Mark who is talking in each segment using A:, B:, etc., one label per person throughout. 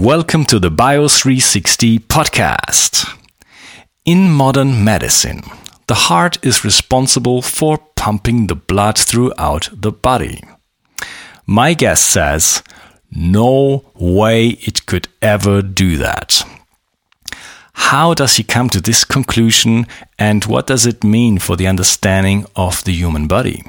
A: Welcome to the Bio 360 podcast. In modern medicine, the heart is responsible for pumping the blood throughout the body. My guest says, no way it could ever do that. How does he come to this conclusion and what does it mean for the understanding of the human body?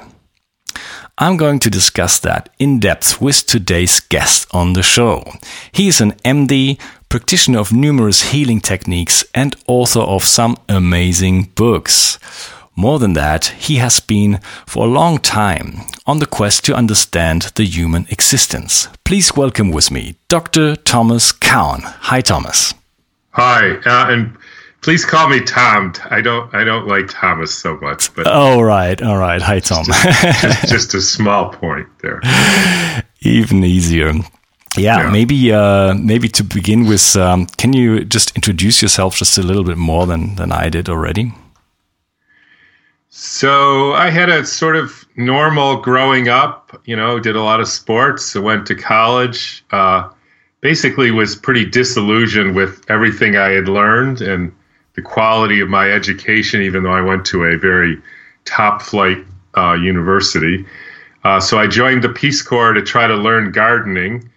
A: I'm going to discuss that in depth with today's guest on the show. He is an MD, practitioner of numerous healing techniques, and author of some amazing books. More than that, he has been for a long time on the quest to understand the human existence. Please welcome with me Dr. Thomas Cowan. Hi, Thomas.
B: Hi, uh, and Please call me Tom. I don't. I don't like Thomas so much.
A: But all right, all right. Hi, Tom.
B: Just, just, just a small point there.
A: Even easier. Yeah, yeah, maybe uh, maybe to begin with, um, can you just introduce yourself just a little bit more than than I did already?
B: So I had a sort of normal growing up. You know, did a lot of sports. I went to college. Uh, basically, was pretty disillusioned with everything I had learned and the quality of my education, even though I went to a very top flight uh, university. Uh, so I joined the Peace Corps to try to learn gardening.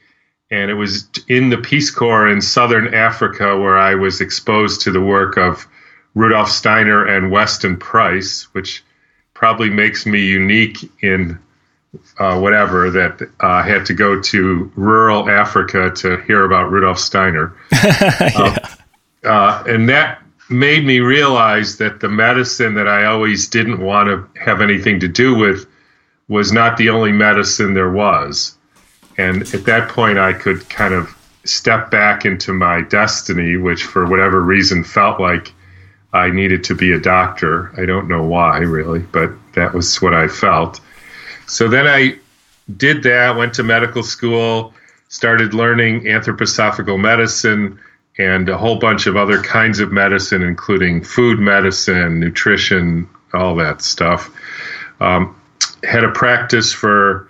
B: And it was in the Peace Corps in Southern Africa where I was exposed to the work of Rudolf Steiner and Weston Price, which probably makes me unique in uh, whatever that uh, I had to go to rural Africa to hear about Rudolf Steiner. yeah. uh, and that made me realize that the medicine that I always didn't want to have anything to do with was not the only medicine there was. And at that point, I could kind of step back into my destiny, which for whatever reason felt like I needed to be a doctor. I don't know why, really, but that was what I felt. So then I did that, went to medical school, started learning anthroposophical medicine and a whole bunch of other kinds of medicine, including food medicine, nutrition, all that stuff. Um, had a practice for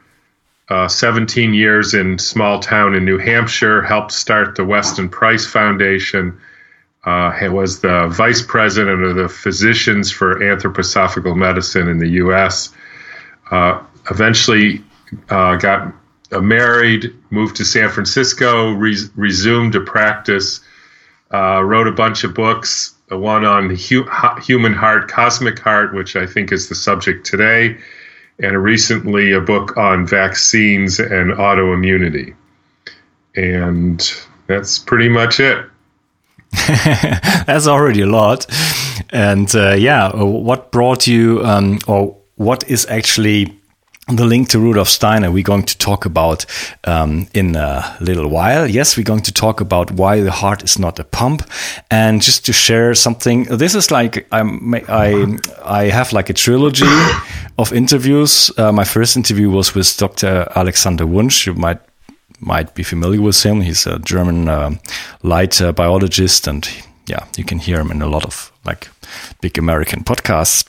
B: uh, 17 years in small town in New Hampshire. Helped start the Weston Price Foundation. Uh, was the vice president of the Physicians for Anthroposophical Medicine in the U.S. Uh, eventually uh, got married, moved to San Francisco, re- resumed a practice uh, wrote a bunch of books, one on hu- human heart, cosmic heart, which I think is the subject today, and recently a book on vaccines and autoimmunity. And that's pretty much it.
A: that's already a lot. And uh, yeah, what brought you, um, or what is actually the link to Rudolf Steiner we're going to talk about um, in a little while. Yes, we're going to talk about why the heart is not a pump, and just to share something. This is like I'm, I I have like a trilogy of interviews. Uh, my first interview was with Dr. Alexander Wunsch. You might might be familiar with him. He's a German uh, light uh, biologist, and yeah, you can hear him in a lot of like big American podcasts.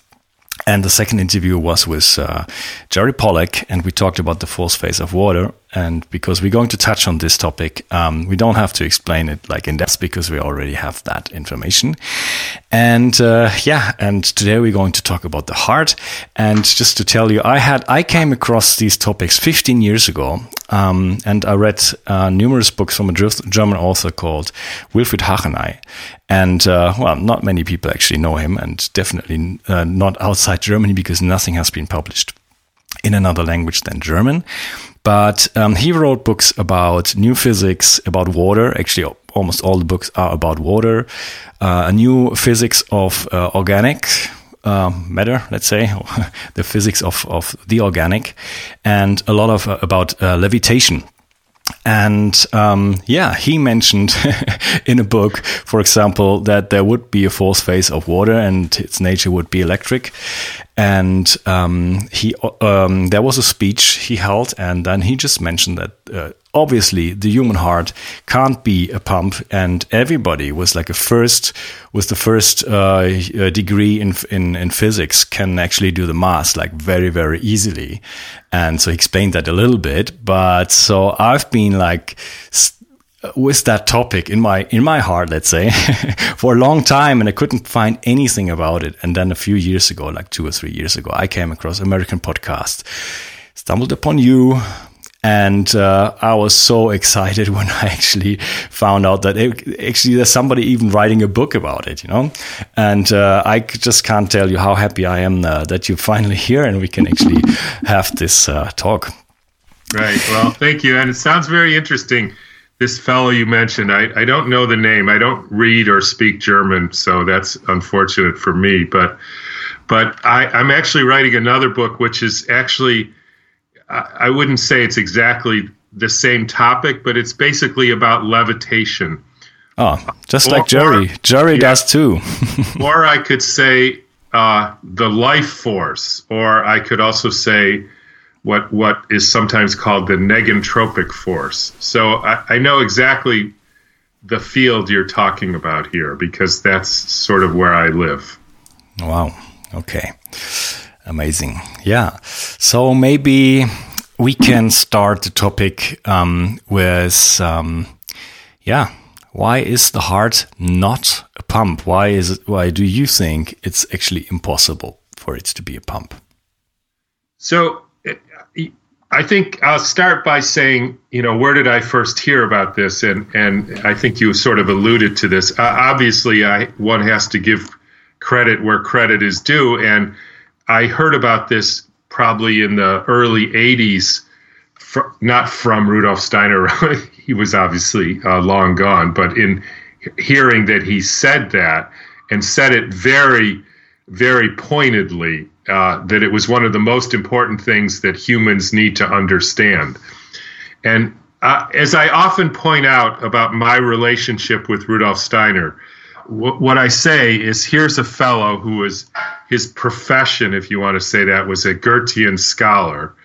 A: And the second interview was with uh, Jerry Pollack, and we talked about the fourth phase of water. And because we're going to touch on this topic, um, we don't have to explain it like in depth because we already have that information. And uh, yeah, and today we're going to talk about the heart. And just to tell you, I had I came across these topics 15 years ago, um, and I read uh, numerous books from a German author called Wilfried Hacheney. And uh, well, not many people actually know him, and definitely uh, not outside Germany because nothing has been published in another language than German. But um, he wrote books about new physics, about water. Actually, almost all the books are about water. Uh, a new physics of uh, organic uh, matter, let's say, the physics of, of the organic, and a lot of uh, about uh, levitation. And um, yeah, he mentioned in a book, for example, that there would be a fourth phase of water and its nature would be electric and um, he um, there was a speech he held, and then he just mentioned that uh, obviously the human heart can't be a pump, and everybody was like a first with the first uh, uh, degree in, in in physics can actually do the math like very very easily, and so he explained that a little bit. But so I've been like with that topic in my in my heart, let's say, for a long time, and I couldn't find anything about it. And then a few years ago, like two or three years ago, I came across American podcast, stumbled upon you, and uh, I was so excited when I actually found out that it, actually there's somebody even writing a book about it, you know. And uh, I just can't tell you how happy I am uh, that you're finally here and we can actually have this uh, talk.
B: Right. Well, thank you. And it sounds very interesting. This fellow you mentioned, I, I don't know the name. I don't read or speak German, so that's unfortunate for me. But but I, I'm actually writing another book, which is actually I wouldn't say it's exactly the same topic, but it's basically about levitation.
A: Oh, just or, like Jerry. Jerry yeah, does too.
B: or I could say uh, the life force, or I could also say what what is sometimes called the negentropic force. So I, I know exactly the field you're talking about here because that's sort of where I live.
A: Wow. Okay. Amazing. Yeah. So maybe we can start the topic um, with, um, yeah, why is the heart not a pump? Why is it? Why do you think it's actually impossible for it to be a pump?
B: So, I think I'll start by saying, you know, where did I first hear about this? And and I think you sort of alluded to this. Uh, obviously, I one has to give credit where credit is due, and I heard about this probably in the early 80s, fr- not from Rudolf Steiner. he was obviously uh, long gone, but in hearing that he said that and said it very, very pointedly, uh, that it was one of the most important things that humans need to understand. And uh, as I often point out about my relationship with Rudolf Steiner, what I say is here's a fellow who was his profession, if you want to say that, was a Goethean scholar.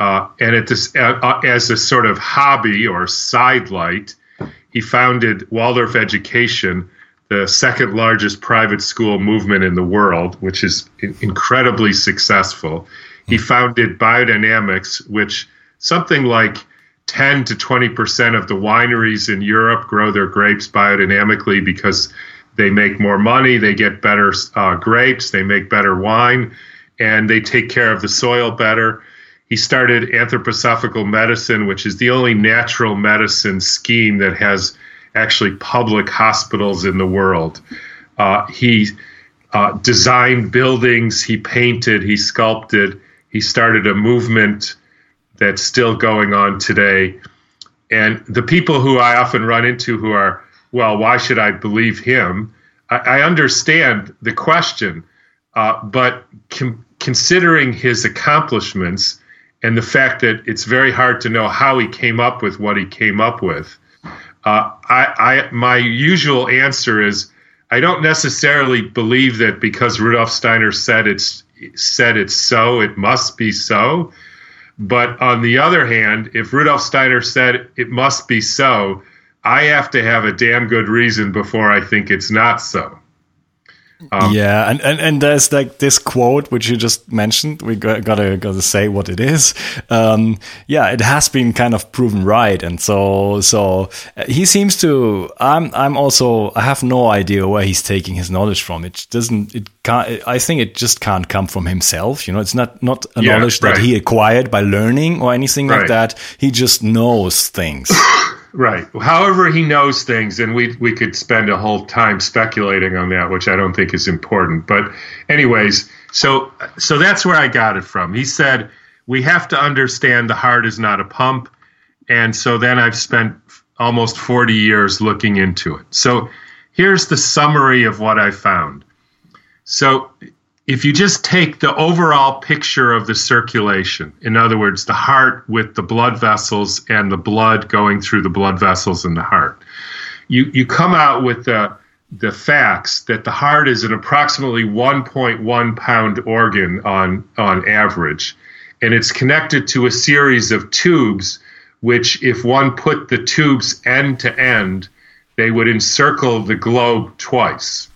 B: Uh, and at this, uh, uh, as a sort of hobby or sidelight, he founded Waldorf Education, the second largest private school movement in the world, which is incredibly successful. He founded Biodynamics, which something like 10 to 20 percent of the wineries in Europe grow their grapes biodynamically because they make more money, they get better uh, grapes, they make better wine, and they take care of the soil better. He started anthroposophical medicine, which is the only natural medicine scheme that has actually public hospitals in the world. Uh, he uh, designed buildings, he painted, he sculpted, he started a movement that's still going on today. And the people who I often run into who are, well, why should I believe him? I, I understand the question, uh, but com- considering his accomplishments and the fact that it's very hard to know how he came up with what he came up with, uh, I, I my usual answer is I don't necessarily believe that because Rudolf Steiner said it's said it's so, it must be so. But on the other hand, if Rudolf Steiner said it must be so, I have to have a damn good reason before I think it's not so.
A: Um, yeah, and, and and there's like this quote which you just mentioned. We got, gotta gotta say what it is. Um, yeah, it has been kind of proven right, and so so uh, he seems to. I'm I'm also I have no idea where he's taking his knowledge from. It doesn't. It can't. I think it just can't come from himself. You know, it's not not a yeah, knowledge right. that he acquired by learning or anything right. like that. He just knows things.
B: Right. However, he knows things, and we we could spend a whole time speculating on that, which I don't think is important. But, anyways, so so that's where I got it from. He said we have to understand the heart is not a pump, and so then I've spent almost forty years looking into it. So here's the summary of what I found. So if you just take the overall picture of the circulation, in other words, the heart with the blood vessels and the blood going through the blood vessels in the heart, you, you come out with the, the facts that the heart is an approximately 1.1 pound organ on, on average. And it's connected to a series of tubes, which, if one put the tubes end to end, they would encircle the globe twice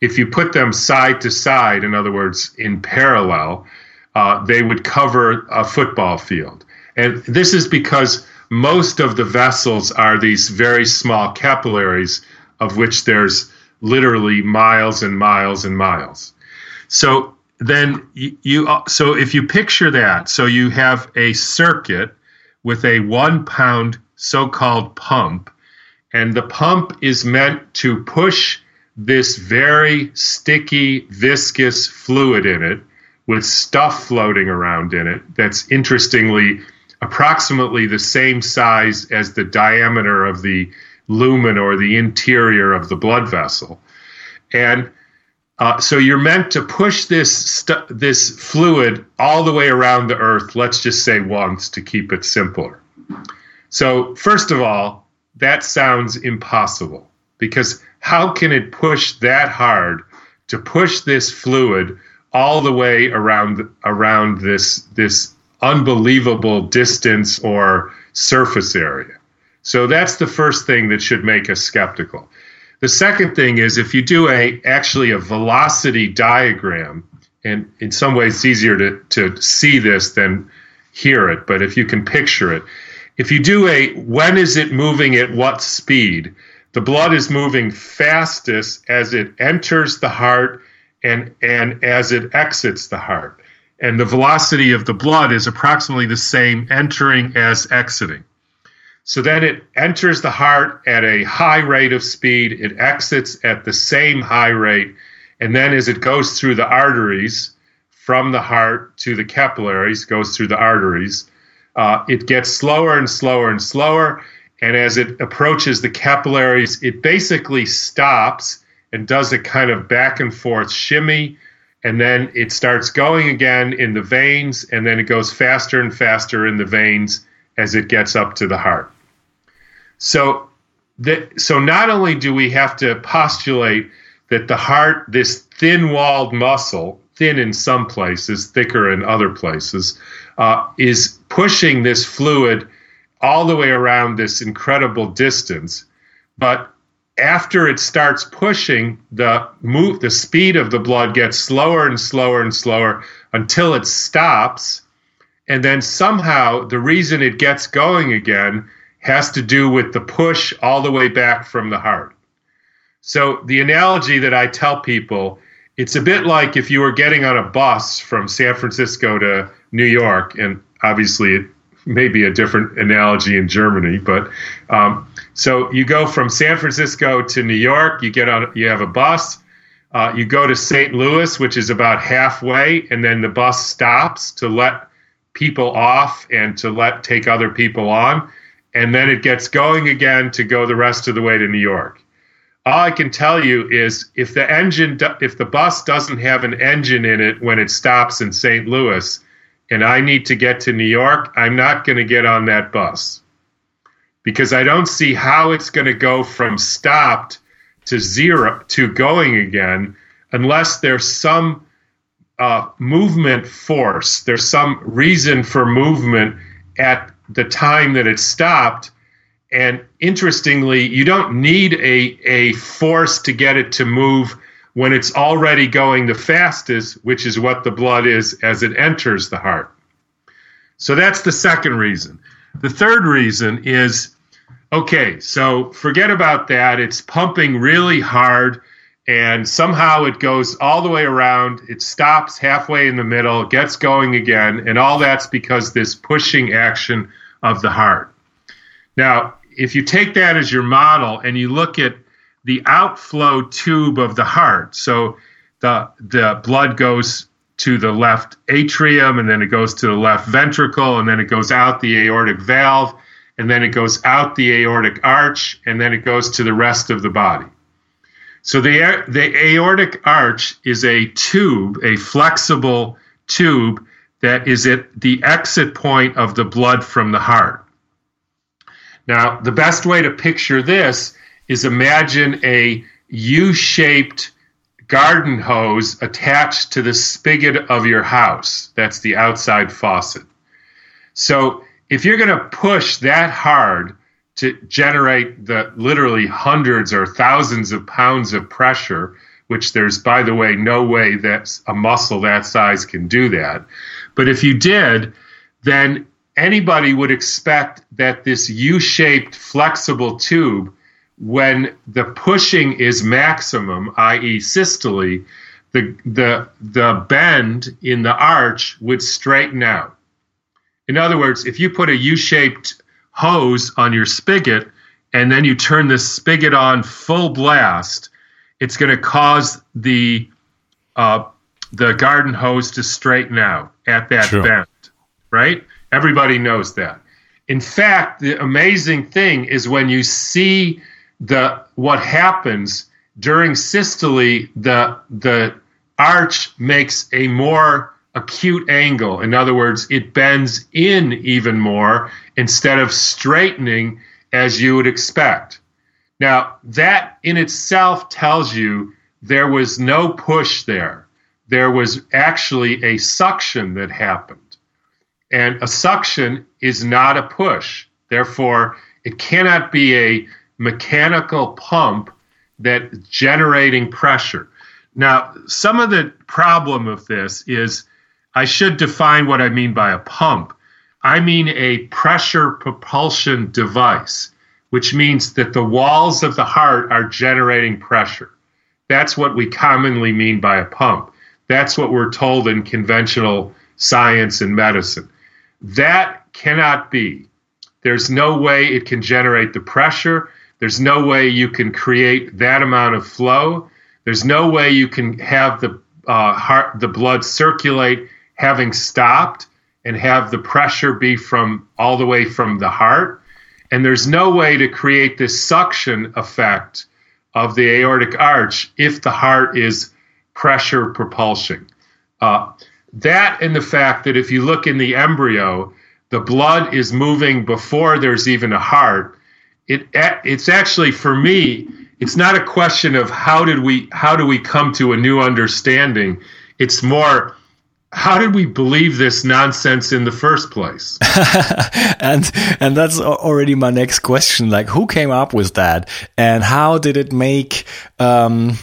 B: if you put them side to side, in other words, in parallel, uh, they would cover a football field. And this is because most of the vessels are these very small capillaries, of which there's literally miles and miles and miles. So then you, you so if you picture that, so you have a circuit with a one pound so-called pump, and the pump is meant to push this very sticky, viscous fluid in it with stuff floating around in it that's interestingly approximately the same size as the diameter of the lumen or the interior of the blood vessel. And uh, so you're meant to push this stu- this fluid all the way around the earth. Let's just say once to keep it simpler. So first of all, that sounds impossible because how can it push that hard to push this fluid all the way around around this this unbelievable distance or surface area? So that's the first thing that should make us skeptical. The second thing is if you do a actually a velocity diagram, and in some ways it's easier to, to see this than hear it, but if you can picture it, if you do a when is it moving at what speed, the blood is moving fastest as it enters the heart and, and as it exits the heart. And the velocity of the blood is approximately the same entering as exiting. So then it enters the heart at a high rate of speed, it exits at the same high rate, and then as it goes through the arteries from the heart to the capillaries, goes through the arteries, uh, it gets slower and slower and slower and as it approaches the capillaries, it basically stops and does a kind of back and forth shimmy. And then it starts going again in the veins, and then it goes faster and faster in the veins as it gets up to the heart. So, so not only do we have to postulate that the heart, this thin walled muscle, thin in some places, thicker in other places, uh, is pushing this fluid all the way around this incredible distance. But after it starts pushing, the move the speed of the blood gets slower and slower and slower until it stops. And then somehow the reason it gets going again has to do with the push all the way back from the heart. So the analogy that I tell people, it's a bit like if you were getting on a bus from San Francisco to New York, and obviously it maybe a different analogy in Germany, but um, so you go from San Francisco to New York. You get on. You have a bus. Uh, you go to St. Louis, which is about halfway, and then the bus stops to let people off and to let take other people on, and then it gets going again to go the rest of the way to New York. All I can tell you is if the engine, if the bus doesn't have an engine in it when it stops in St. Louis, and I need to get to New York, I'm not going to get on that bus because I don't see how it's going to go from stopped to zero to going again unless there's some uh, movement force. There's some reason for movement at the time that it stopped. And interestingly, you don't need a, a force to get it to move when it's already going the fastest, which is what the blood is as it enters the heart. So that's the second reason. The third reason is okay, so forget about that. It's pumping really hard, and somehow it goes all the way around. It stops halfway in the middle, gets going again, and all that's because this pushing action of the heart. Now, if you take that as your model and you look at the outflow tube of the heart. So the the blood goes to the left atrium and then it goes to the left ventricle and then it goes out the aortic valve and then it goes out the aortic arch and then it goes to the rest of the body. So the the aortic arch is a tube, a flexible tube that is at the exit point of the blood from the heart. Now, the best way to picture this is imagine a U shaped garden hose attached to the spigot of your house. That's the outside faucet. So if you're going to push that hard to generate the literally hundreds or thousands of pounds of pressure, which there's, by the way, no way that a muscle that size can do that. But if you did, then anybody would expect that this U shaped flexible tube, when the pushing is maximum, i.e., systole, the, the, the bend in the arch would straighten out. In other words, if you put a U shaped hose on your spigot and then you turn the spigot on full blast, it's going to cause the uh, the garden hose to straighten out at that sure. bend, right? Everybody knows that. In fact, the amazing thing is when you see the what happens during systole, the the arch makes a more acute angle. In other words, it bends in even more instead of straightening as you would expect. Now, that in itself tells you there was no push there. There was actually a suction that happened. And a suction is not a push. Therefore, it cannot be a mechanical pump that generating pressure. Now, some of the problem of this is I should define what I mean by a pump. I mean a pressure propulsion device, which means that the walls of the heart are generating pressure. That's what we commonly mean by a pump. That's what we're told in conventional science and medicine. That cannot be. There's no way it can generate the pressure. There's no way you can create that amount of flow. There's no way you can have the uh, heart, the blood circulate having stopped and have the pressure be from all the way from the heart. And there's no way to create this suction effect of the aortic arch if the heart is pressure propulsion. Uh, that and the fact that if you look in the embryo, the blood is moving before there's even a heart. It it's actually for me, it's not a question of how did we how do we come to a new understanding. It's more how did we believe this nonsense in the first place?
A: and and that's already my next question. Like, who came up with that, and how did it make? Um,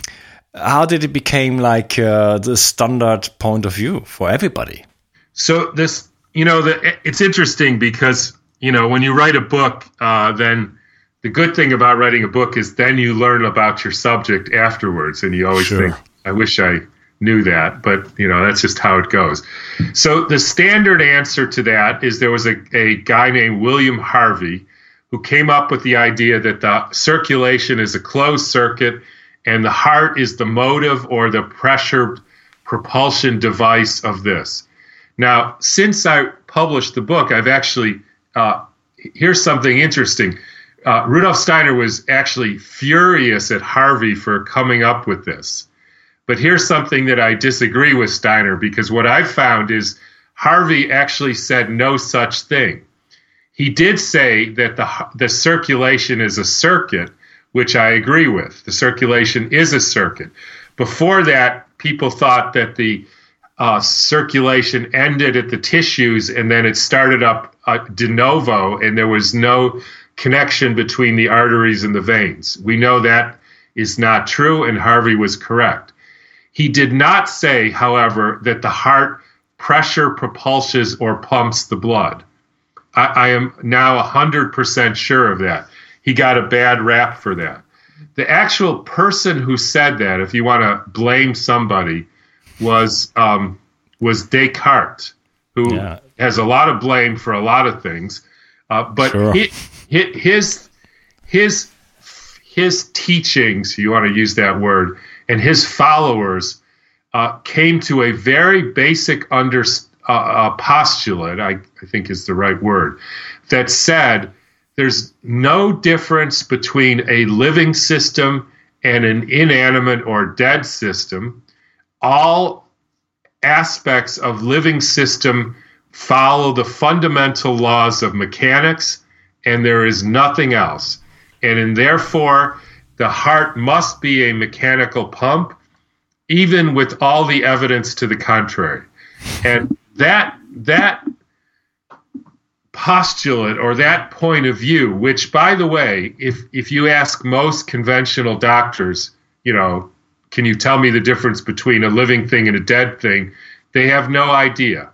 A: how did it become like uh, the standard point of view for everybody?
B: So this, you know, the, it's interesting because you know when you write a book, uh, then the good thing about writing a book is then you learn about your subject afterwards, and you always sure. think, "I wish I knew that, but you know that's just how it goes. So the standard answer to that is there was a, a guy named William Harvey who came up with the idea that the circulation is a closed circuit and the heart is the motive or the pressure propulsion device of this. Now, since I published the book, I've actually uh, here's something interesting. Uh, Rudolf Steiner was actually furious at Harvey for coming up with this. But here's something that I disagree with Steiner because what I've found is Harvey actually said no such thing. He did say that the, the circulation is a circuit, which I agree with. The circulation is a circuit. Before that, people thought that the uh, circulation ended at the tissues and then it started up uh, de novo, and there was no connection between the arteries and the veins. We know that is not true, and Harvey was correct. He did not say, however, that the heart pressure propulses or pumps the blood. I, I am now 100% sure of that. He got a bad rap for that. The actual person who said that, if you want to blame somebody, was um, was Descartes, who yeah. has a lot of blame for a lot of things. Uh, but sure. he, his his his teachings, you want to use that word, and his followers uh, came to a very basic under, uh, uh, postulate, I, I think is the right word, that said there's no difference between a living system and an inanimate or dead system. All aspects of living system follow the fundamental laws of mechanics, and there is nothing else. And, therefore, the heart must be a mechanical pump, even with all the evidence to the contrary. And that that postulate or that point of view, which by the way, if if you ask most conventional doctors, you know, can you tell me the difference between a living thing and a dead thing? They have no idea.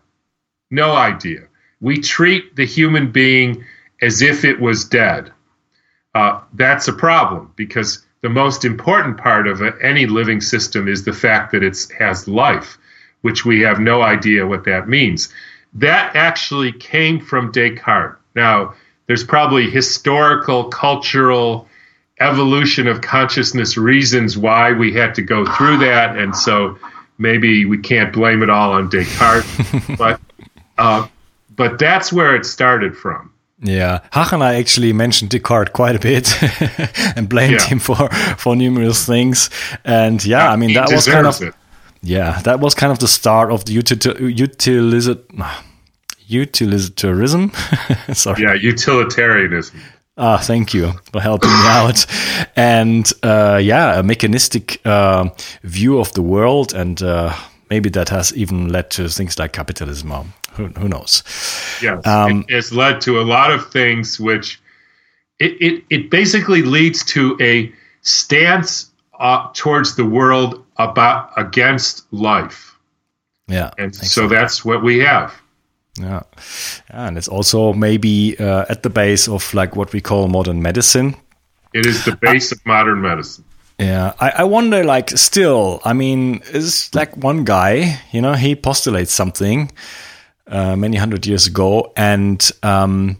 B: No idea. we treat the human being as if it was dead. Uh, that's a problem because the most important part of any living system is the fact that it has life, which we have no idea what that means. That actually came from Descartes. Now, there's probably historical, cultural, evolution of consciousness reasons why we had to go through that, and so maybe we can't blame it all on Descartes, but uh, but that's where it started from.
A: Yeah, Hacheney actually mentioned Descartes quite a bit and blamed yeah. him for for numerous things. And yeah, yeah I mean that was kind of it. yeah, that was kind of the start of the utilitarianism. Utilitarianism. Sorry.
B: Yeah, utilitarianism.
A: Ah, thank you for helping me out. And uh, yeah, a mechanistic uh, view of the world, and uh, maybe that has even led to things like capitalism who, who knows?
B: Yes, um, it has led to a lot of things which it, it, it basically leads to a stance uh, towards the world about against life.
A: Yeah,
B: and so, that's what we have.
A: Yeah, and it's also maybe uh, at the base of like what we call modern medicine.
B: It is the base uh, of modern medicine.
A: Yeah, I, I wonder, like, still, I mean, is like one guy, you know, he postulates something, uh, many hundred years ago, and um,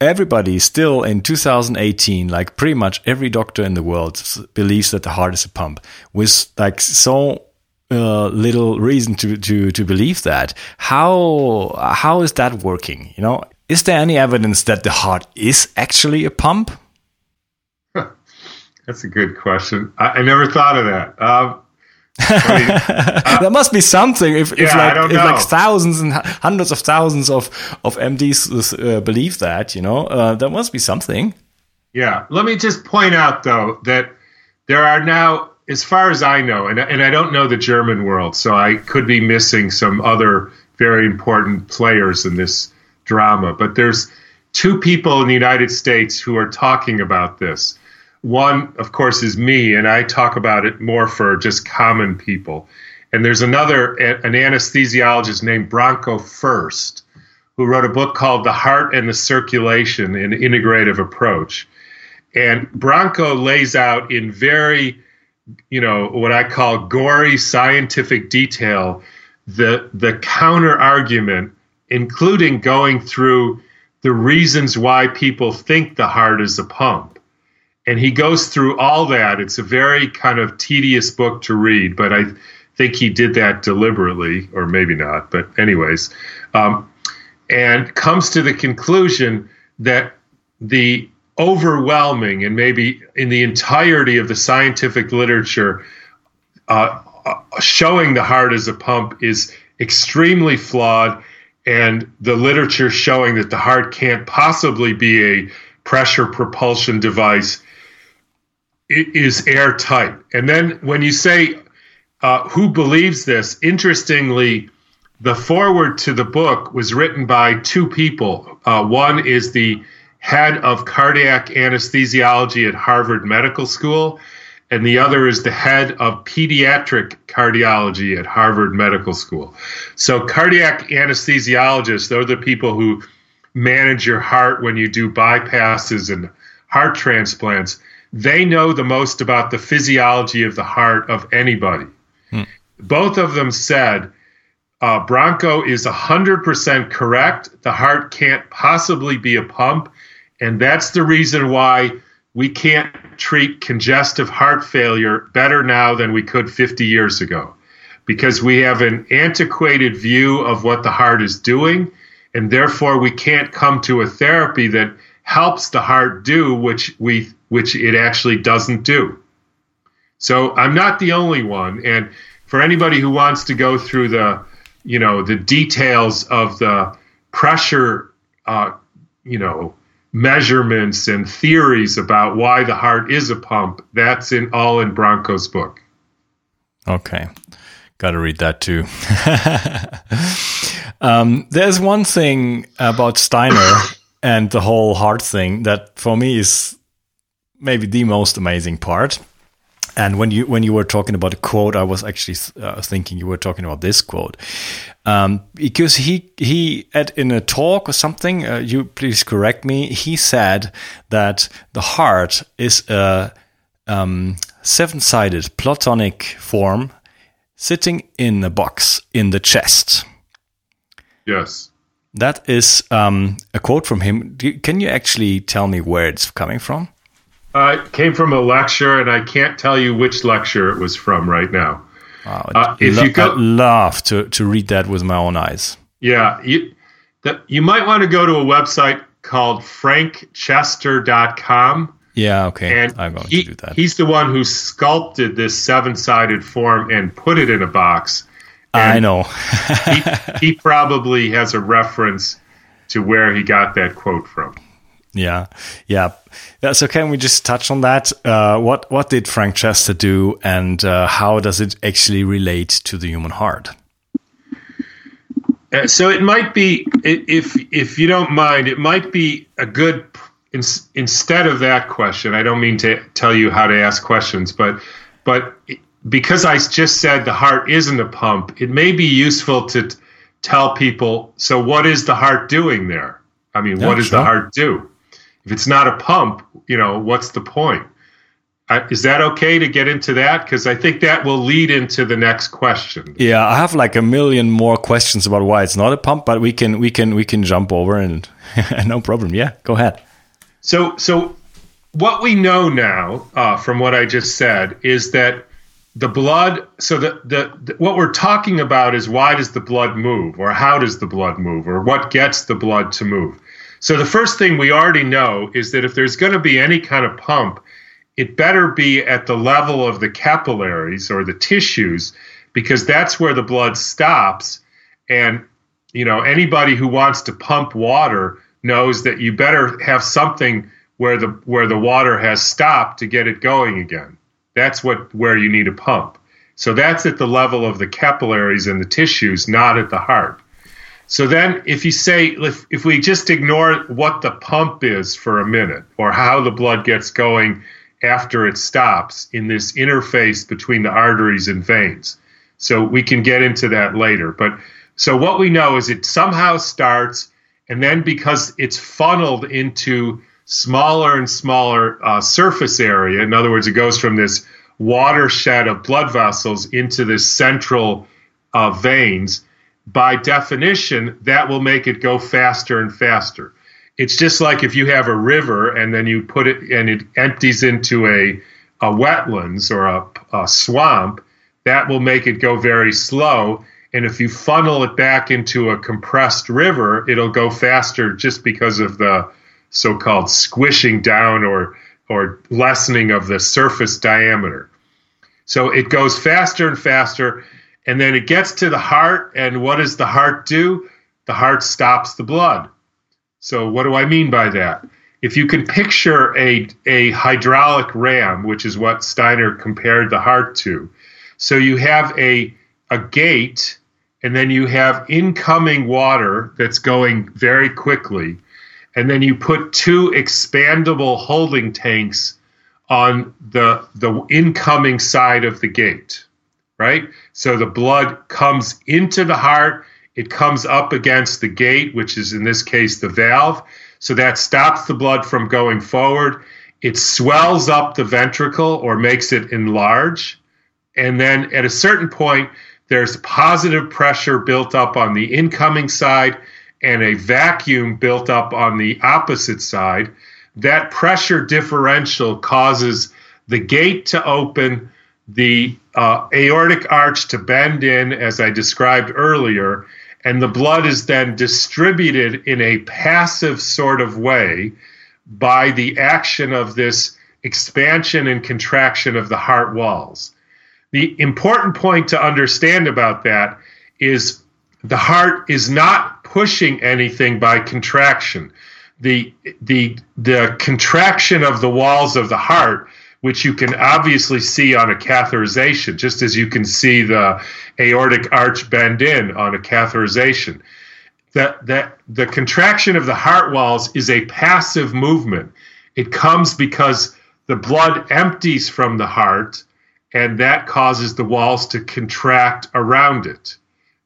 A: everybody still in 2018, like pretty much every doctor in the world believes that the heart is a pump, with like so uh, little reason to to to believe that. How how is that working? You know, is there any evidence that the heart is actually a pump?
B: That's a good question. I, I never thought of that. Um,
A: uh, there must be something if, if like if like thousands and hundreds of thousands of of MDs uh, believe that you know uh, there must be something.
B: Yeah, let me just point out though that there are now, as far as I know, and and I don't know the German world, so I could be missing some other very important players in this drama. But there's two people in the United States who are talking about this. One, of course, is me, and I talk about it more for just common people. And there's another, an anesthesiologist named Branko Furst, who wrote a book called The Heart and the Circulation An Integrative Approach. And Bronco lays out in very, you know, what I call gory scientific detail the, the counter argument, including going through the reasons why people think the heart is a pump and he goes through all that. It's a very kind of tedious book to read, but I think he did that deliberately, or maybe not. But anyways, um, and comes to the conclusion that the overwhelming and maybe in the entirety of the scientific literature uh, uh, showing the heart as a pump is extremely flawed and the literature showing that the heart can't possibly be a pressure propulsion device is airtight. And then when you say uh, who believes this, interestingly, the foreword to the book was written by two people. Uh, one is the head of cardiac anesthesiology at Harvard Medical School, and the other is the head of pediatric cardiology at Harvard Medical School. So, cardiac anesthesiologists, they're the people who manage your heart when you do bypasses and heart transplants they know the most about the physiology of the heart of anybody. Hmm. Both of them said uh, Branko is 100% correct. The heart can't possibly be a pump. And that's the reason why we can't treat congestive heart failure better now than we could 50 years ago. Because we have an antiquated view of what the heart is doing. And therefore, we can't come to a therapy that helps the heart do which we which it actually doesn't do. So I'm not the only one and for anybody who wants to go through the you know the details of the pressure uh, you know measurements and theories about why the heart is a pump that's in all in Branko's book.
A: Okay. Got to read that too. um, there's one thing about Steiner and the whole heart thing that for me is maybe the most amazing part. And when you when you were talking about a quote, I was actually uh, thinking you were talking about this quote, um, because he he at in a talk or something. Uh, you please correct me. He said that the heart is a um, seven-sided platonic form sitting in a box in the chest.
B: Yes.
A: That is um, a quote from him. Can you actually tell me where it's coming from?
B: Uh, it came from a lecture, and I can't tell you which lecture it was from right now.
A: Wow, uh, if lo- you go, I'd love to, to read that with my own eyes.
B: Yeah, you, the, you might want to go to a website called frankchester.com.
A: Yeah, okay.
B: And
A: I'm going
B: he,
A: to do that.
B: He's the one who sculpted this seven sided form and put it in a box.
A: And I know.
B: he, he probably has a reference to where he got that quote from.
A: Yeah, yeah. So can we just touch on that? Uh, what what did Frank Chester do, and uh, how does it actually relate to the human heart?
B: Uh, so it might be, if if you don't mind, it might be a good in, instead of that question. I don't mean to tell you how to ask questions, but but because I just said the heart isn't a pump, it may be useful to tell people. So what is the heart doing there? I mean, yeah, what does sure. the heart do? If it's not a pump, you know, what's the point? Uh, is that okay to get into that? Because I think that will lead into the next question.
A: Yeah, I have like a million more questions about why it's not a pump, but we can we can we can jump over and no problem. Yeah, go ahead.
B: So so what we know now uh, from what I just said is that the blood. So the, the the what we're talking about is why does the blood move, or how does the blood move, or what gets the blood to move. So the first thing we already know is that if there's going to be any kind of pump, it better be at the level of the capillaries or the tissues because that's where the blood stops. And you know anybody who wants to pump water knows that you better have something where the where the water has stopped to get it going again. That's what where you need a pump. So that's at the level of the capillaries and the tissues not at the heart so then, if you say, if, if we just ignore what the pump is for a minute or how the blood gets going after it stops in this interface between the arteries and veins. So we can get into that later. But so what we know is it somehow starts, and then because it's funneled into smaller and smaller uh, surface area, in other words, it goes from this watershed of blood vessels into this central uh, veins by definition, that will make it go faster and faster. It's just like if you have a river and then you put it and it empties into a, a wetlands or a, a swamp, that will make it go very slow. And if you funnel it back into a compressed river, it'll go faster just because of the so called squishing down or, or lessening of the surface diameter. So it goes faster and faster and then it gets to the heart, and what does the heart do? The heart stops the blood. So, what do I mean by that? If you can picture a, a hydraulic ram, which is what Steiner compared the heart to, so you have a, a gate, and then you have incoming water that's going very quickly, and then you put two expandable holding tanks on the, the incoming side of the gate right? So the blood comes into the heart, it comes up against the gate, which is in this case the valve. So that stops the blood from going forward. It swells up the ventricle or makes it enlarge. And then at a certain point, there's positive pressure built up on the incoming side and a vacuum built up on the opposite side. That pressure differential causes the gate to open, the uh, aortic arch to bend in, as I described earlier, and the blood is then distributed in a passive sort of way by the action of this expansion and contraction of the heart walls. The important point to understand about that is the heart is not pushing anything by contraction. The, the, the contraction of the walls of the heart which you can obviously see on a catheterization, just as you can see the aortic arch bend in on a catheterization. That, that the contraction of the heart walls is a passive movement. It comes because the blood empties from the heart and that causes the walls to contract around it.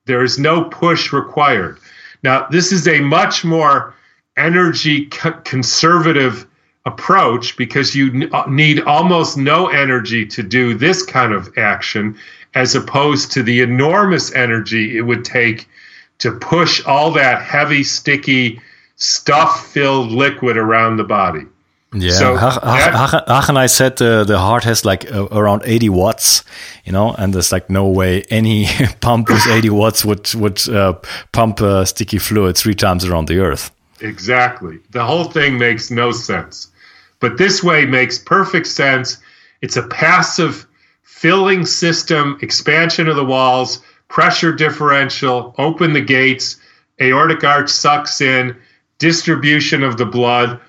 B: There is no push required. Now, this is a much more energy conservative approach because you uh, need almost no energy to do this kind of action as opposed to the enormous energy it would take to push all that heavy, sticky, stuff filled liquid around the body.
A: Yeah, so Hach, and I said uh, the heart has like uh, around 80 watts, you know, and there's like no way any pump with 80 watts would would uh, pump uh, sticky fluid three times around the earth.
B: Exactly. The whole thing makes no sense. But this way makes perfect sense. It's a passive filling system, expansion of the walls, pressure differential, open the gates, aortic arch sucks in, distribution of the blood,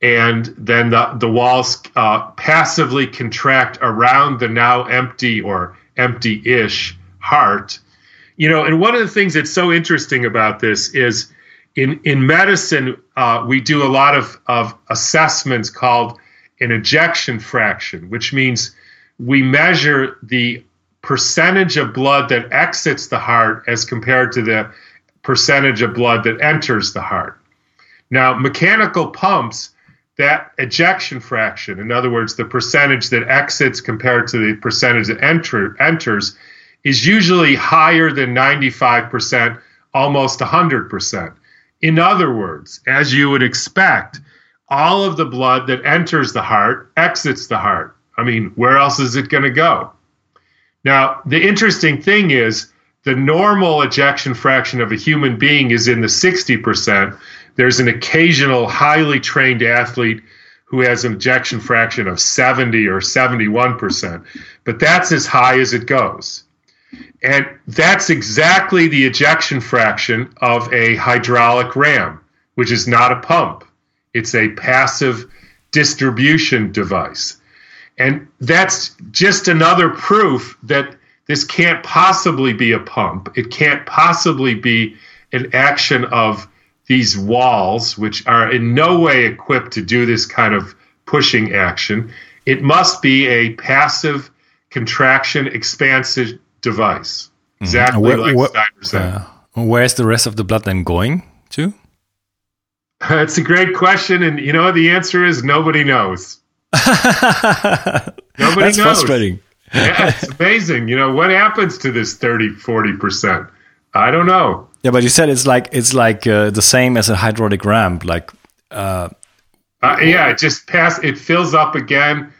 B: and then the, the walls uh, passively contract around the now empty or empty ish heart. You know, and one of the things that's so interesting about this is in in medicine, uh, we do a lot of of assessments called an ejection fraction, which means we measure the percentage of blood that exits the heart as compared to the percentage of blood that enters the heart. Now, mechanical pumps, that ejection fraction, in other words, the percentage that exits compared to the percentage that enter, enters, is usually higher than 95%, almost 100%. In other words, as you would expect, all of the blood that enters the heart exits the heart. I mean, where else is it going to go? Now, the interesting thing is the normal ejection fraction of a human being is in the 60%. There's an occasional highly trained athlete who has an ejection fraction of 70 or 71%, but that's as high as it goes. And that's exactly the ejection fraction of a hydraulic ram, which is not a pump. It's a passive distribution device. And that's just another proof that this can't possibly be a pump. It can't possibly be an action of these walls, which are in no way equipped to do this kind of pushing action. It must be a passive contraction expansive device. Mm-hmm. Exactly where, like where, said. Uh,
A: where's the rest of the blood then going to?
B: That's a great question, and you know the answer is nobody knows.
A: nobody That's knows. frustrating.
B: yeah, it's amazing. You know what happens to this 30, 40 percent? I don't know.
A: Yeah, but you said it's like it's like uh, the same as a hydraulic ramp, like. Uh,
B: uh, yeah, it just pass. It fills up again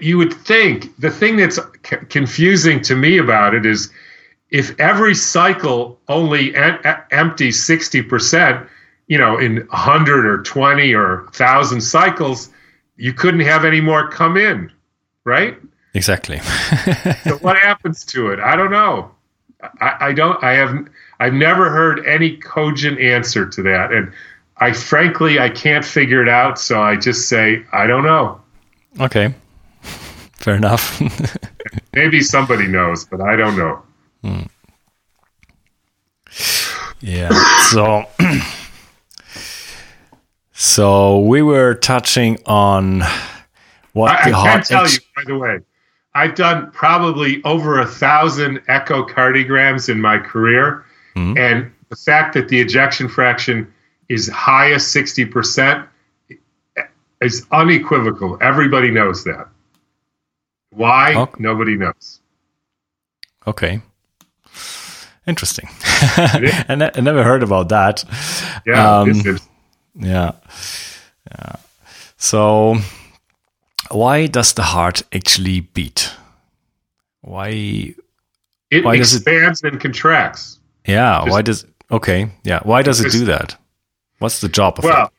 B: you would think the thing that's c- confusing to me about it is if every cycle only en- empties 60%, you know, in 100 or 20 or 1,000 cycles, you couldn't have any more come in, right?
A: Exactly.
B: so what happens to it? I don't know. I, I don't. I have. I've never heard any cogent answer to that, and I frankly I can't figure it out. So I just say I don't know.
A: Okay fair enough.
B: Maybe somebody knows, but I don't know. Hmm.
A: Yeah. So, so we were touching on what
B: I, the I can tell ex- you, by the way, I've done probably over a thousand echocardiograms in my career, mm-hmm. and the fact that the ejection fraction is high as sixty percent is unequivocal. Everybody knows that. Why? Okay. Nobody knows.
A: Okay. Interesting. I, ne- I never heard about that.
B: Yeah. Um,
A: yeah. Yeah. So, why does the heart actually beat? Why?
B: It why expands it, and contracts.
A: Yeah. Just, why does? Okay. Yeah. Why does it do that? What's the job of well,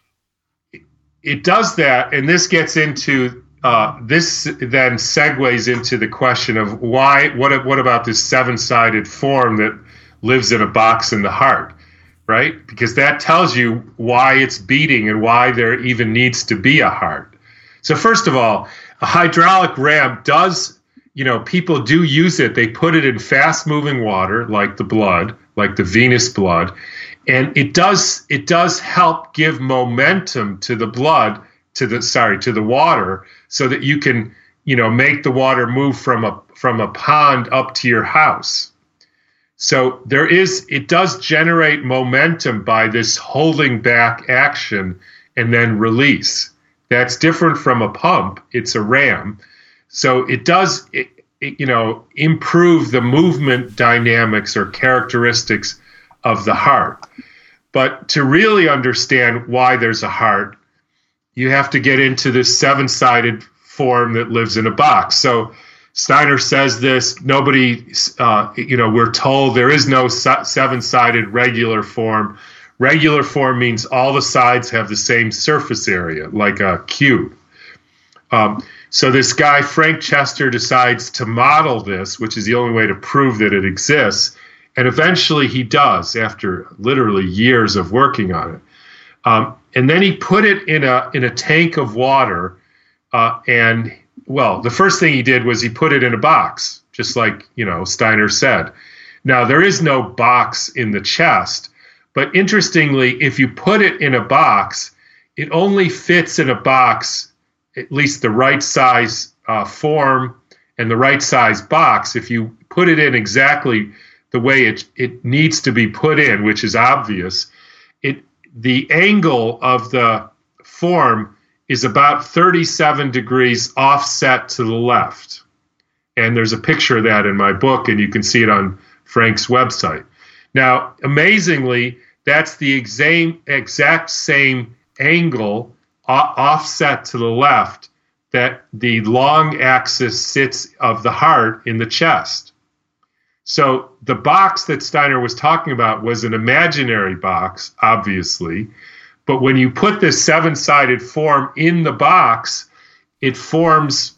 B: it? It does that, and this gets into uh, this then segues into the question of why what what about this seven-sided form that lives in a box in the heart right? Because that tells you why it's beating and why there even needs to be a heart. So first of all a hydraulic ram does you know people do use it. They put it in fast moving water like the blood like the venous blood and it does it does help give momentum to the blood to the sorry to the water so that you can you know, make the water move from a from a pond up to your house. So there is it does generate momentum by this holding back action and then release. That's different from a pump. It's a ram. So it does it, it, you know improve the movement dynamics or characteristics of the heart. But to really understand why there's a heart, you have to get into this seven sided form that lives in a box. So Steiner says this. Nobody, uh, you know, we're told there is no seven sided regular form. Regular form means all the sides have the same surface area, like a cube. Um, so this guy, Frank Chester, decides to model this, which is the only way to prove that it exists. And eventually he does after literally years of working on it. Um, and then he put it in a in a tank of water, uh, and well, the first thing he did was he put it in a box, just like you know Steiner said. Now there is no box in the chest, but interestingly, if you put it in a box, it only fits in a box, at least the right size uh, form and the right size box. If you put it in exactly the way it it needs to be put in, which is obvious, it the angle of the form is about 37 degrees offset to the left. And there's a picture of that in my book, and you can see it on Frank's website. Now, amazingly, that's the exact, exact same angle offset to the left that the long axis sits of the heart in the chest. So the box that Steiner was talking about was an imaginary box, obviously. But when you put this seven sided form in the box, it forms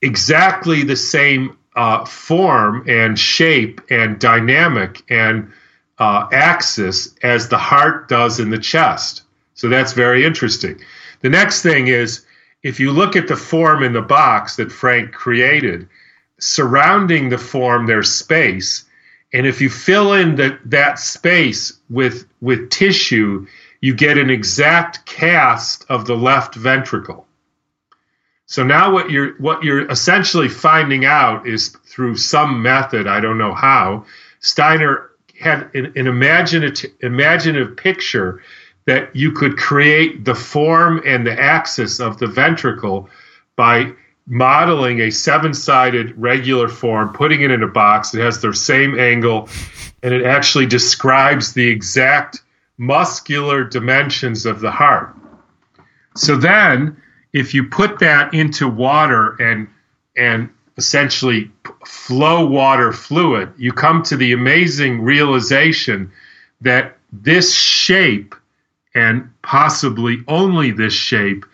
B: exactly the same uh, form and shape and dynamic and uh, axis as the heart does in the chest. So that's very interesting. The next thing is if you look at the form in the box that Frank created, surrounding the form there's space. And if you fill in the, that space with with tissue you get an exact cast of the left ventricle. So now what you're what you're essentially finding out is through some method i don't know how steiner had an, an imaginative imaginative picture that you could create the form and the axis of the ventricle by modeling a seven sided regular form, putting it in a box. It has the same angle, and it actually describes the exact muscular dimensions of the heart. So then, if you put that into water and and essentially flow water fluid, you come to the amazing realization that this shape and possibly only this shape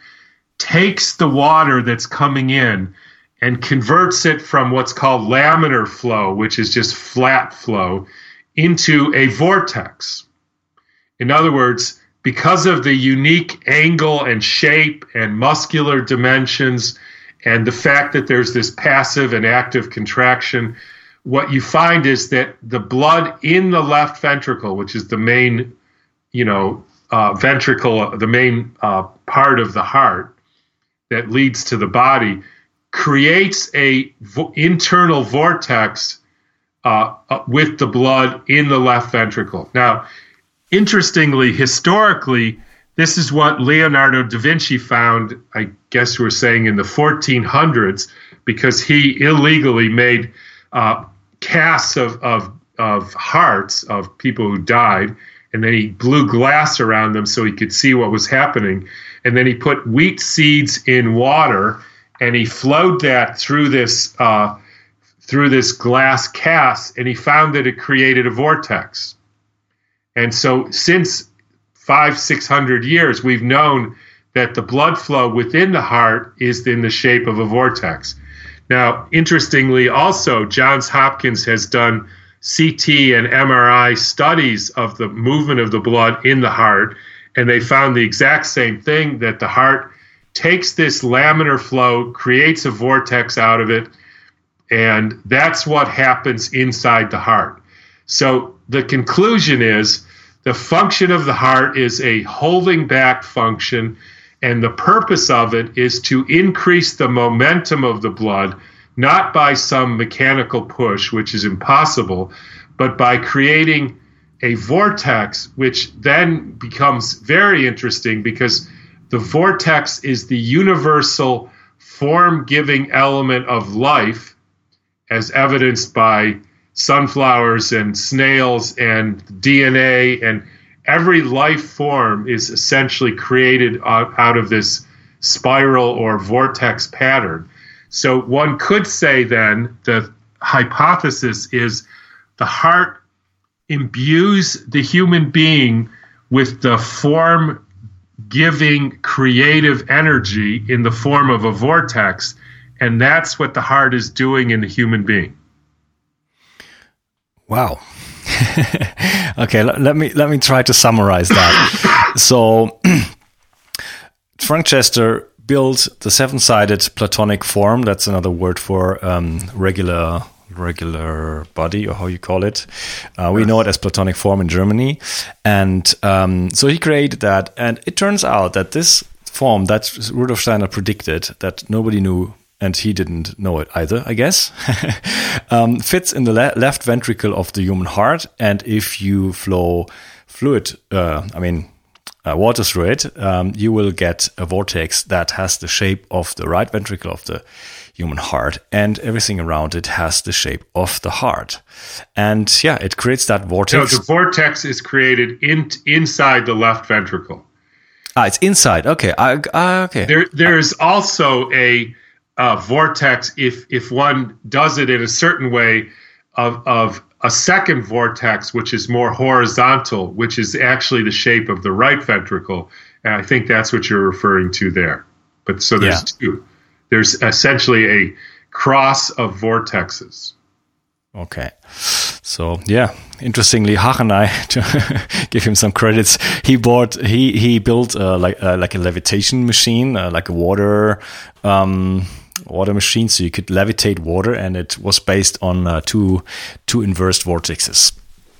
B: takes the water that's coming in and converts it from what's called laminar flow, which is just flat flow, into a vortex. In other words, because of the unique angle and shape and muscular dimensions and the fact that there's this passive and active contraction, what you find is that the blood in the left ventricle, which is the main, you know, uh, ventricle, the main uh, part of the heart, that leads to the body creates a vo- internal vortex uh, uh, with the blood in the left ventricle. Now, interestingly, historically, this is what Leonardo da Vinci found, I guess we're saying in the 1400s, because he illegally made uh, casts of, of, of hearts of people who died, and then he blew glass around them so he could see what was happening and then he put wheat seeds in water and he flowed that through this uh, through this glass cast and he found that it created a vortex. And so since five six hundred years we've known that the blood flow within the heart is in the shape of a vortex. Now interestingly also johns hopkins has done ct and mri studies of the movement of the blood in the heart and they found the exact same thing that the heart takes this laminar flow, creates a vortex out of it, and that's what happens inside the heart. So the conclusion is the function of the heart is a holding back function, And the purpose of it is to increase the momentum of the blood, not by some mechanical push, which is impossible, but by creating a vortex, which then becomes very interesting because the vortex is the universal form giving element of life, as evidenced by sunflowers and snails and DNA and every life form is essentially created out of this spiral or vortex pattern. So one could say then the hypothesis is the heart imbues the human being with the form giving creative energy in the form of a vortex. And that's what the heart is doing in the human being.
A: Wow. okay, let, let, me let me try to summarize that. so Frank Chester built the seven-sided Platonic form. That's another word for um, regular regular body or how you call it. Uh, we know it as Platonic form in Germany. And um, so he created that. And it turns out that this form that Rudolf Steiner predicted that nobody knew and he didn't know it either, I guess, um, fits in the le left ventricle of the human heart. And if you flow fluid, uh, I mean, uh, water through it, um, you will get a vortex that has the shape of the right ventricle of the human heart, and everything around it has the shape of the heart. And yeah, it creates that vortex.
B: So the vortex is created in, inside the left ventricle.
A: Ah, it's inside. Okay. Uh, uh, okay.
B: There, there's also a uh, vortex if if one does it in a certain way of of a second vortex which is more horizontal which is actually the shape of the right ventricle and i think that's what you're referring to there but so there's yeah. two there's essentially a cross of vortexes
A: okay so yeah interestingly Hacheney to give him some credits he bought he he built uh, like uh, like a levitation machine uh, like a water um water machine, so you could levitate water, and it was based on uh, two two inverse vortexes.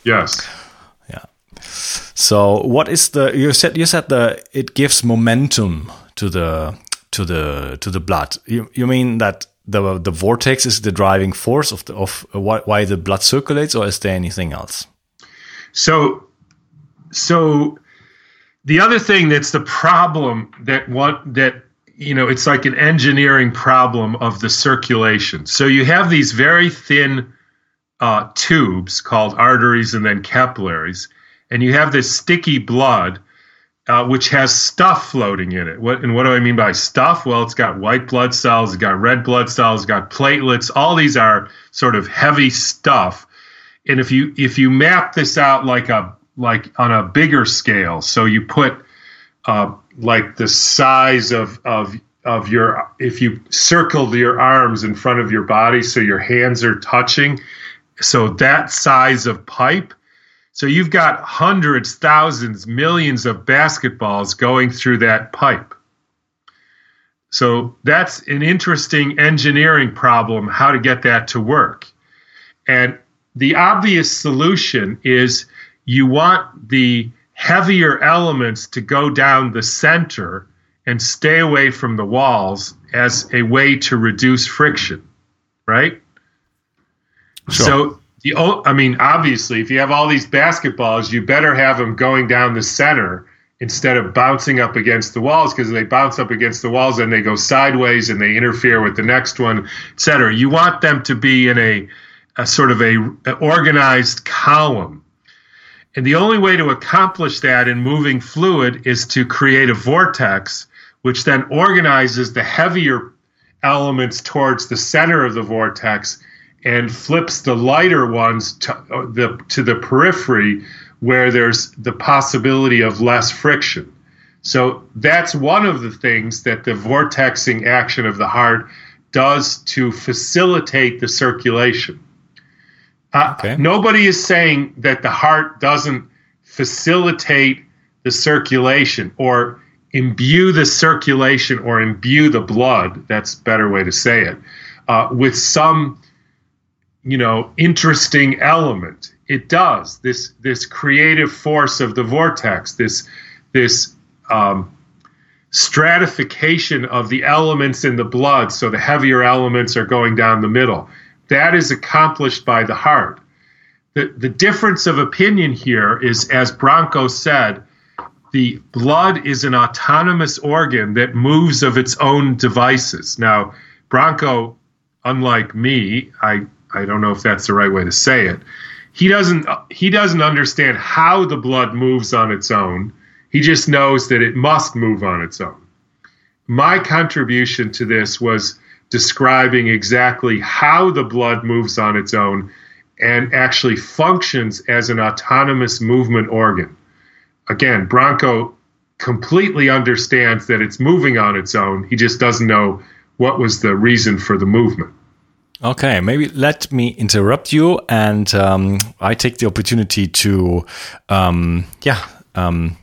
B: Yes.
A: Yeah. So what is the you said you said the it gives momentum to the to the to the blood. You you mean that the the vortex is the driving force of the of why, why the blood circulates, or is there anything else?
B: So so the other thing that's the problem that one that you know, it's like an engineering problem of the circulation. So you have these very thin uh, tubes called arteries and then capillaries, and you have this sticky blood. Uh, which has stuff floating in it. What and what do I mean by stuff? Well, it's got white blood cells, it's got red blood cells, it's got platelets. All these are sort of heavy stuff. And if you if you map this out like a like on a bigger scale, so you put uh, like the size of of of your if you circle your arms in front of your body so your hands are touching so that size of pipe so you've got hundreds thousands millions of basketballs going through that pipe so that's an interesting engineering problem how to get that to work and the obvious solution is you want the heavier elements to go down the center and stay away from the walls as a way to reduce friction, right? Sure. So the I mean, obviously, if you have all these basketballs, you better have them going down the center instead of bouncing up against the walls because they bounce up against the walls and they go sideways and they interfere with the next one, et cetera. You want them to be in a, a sort of a, a organized column and the only way to accomplish that in moving fluid is to create a vortex, which then organizes the heavier elements towards the center of the vortex and flips the lighter ones to uh, the to the periphery where there's the possibility of less friction. So that's one of the things that the vortexing action of the heart does to facilitate the circulation. Uh, okay. Nobody is saying that the heart doesn't facilitate the circulation or imbue the circulation or imbue the blood. That's a better way to say it. Uh, with some, you know, interesting element. It does this this creative force of the vortex. This this um, stratification of the elements in the blood. So the heavier elements are going down the middle. That is accomplished by the heart. The, the difference of opinion here is, as Branko said, the blood is an autonomous organ that moves of its own devices. Now, Branko unlike me, I, I don't know if that's the right way to say it. He doesn't he doesn't understand how the blood moves on its own. He just knows that it must move on its own. My contribution to this was describing exactly how the blood moves on its own and actually functions as an autonomous movement organ again, Branko completely understands that it's moving on its own. He just doesn't know what was the reason for the movement.
A: Okay, maybe let me interrupt you, and um, I take the opportunity to, um, yeah, um,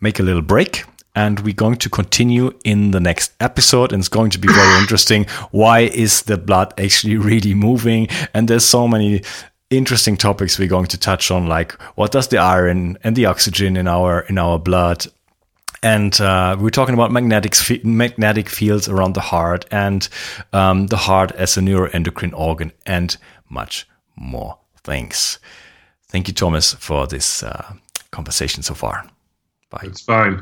A: make a little break. And we're going to continue in the next episode, and it's going to be very interesting. Why is the blood actually really moving? And there's so many interesting topics we're going to touch on, like what does the iron and the oxygen in our in our blood and uh, we're talking about magnetic magnetic fields around the heart and um, the heart as a neuroendocrine organ and much more things. Thank you, Thomas, for this uh, conversation so far.
B: Bye. It's fine.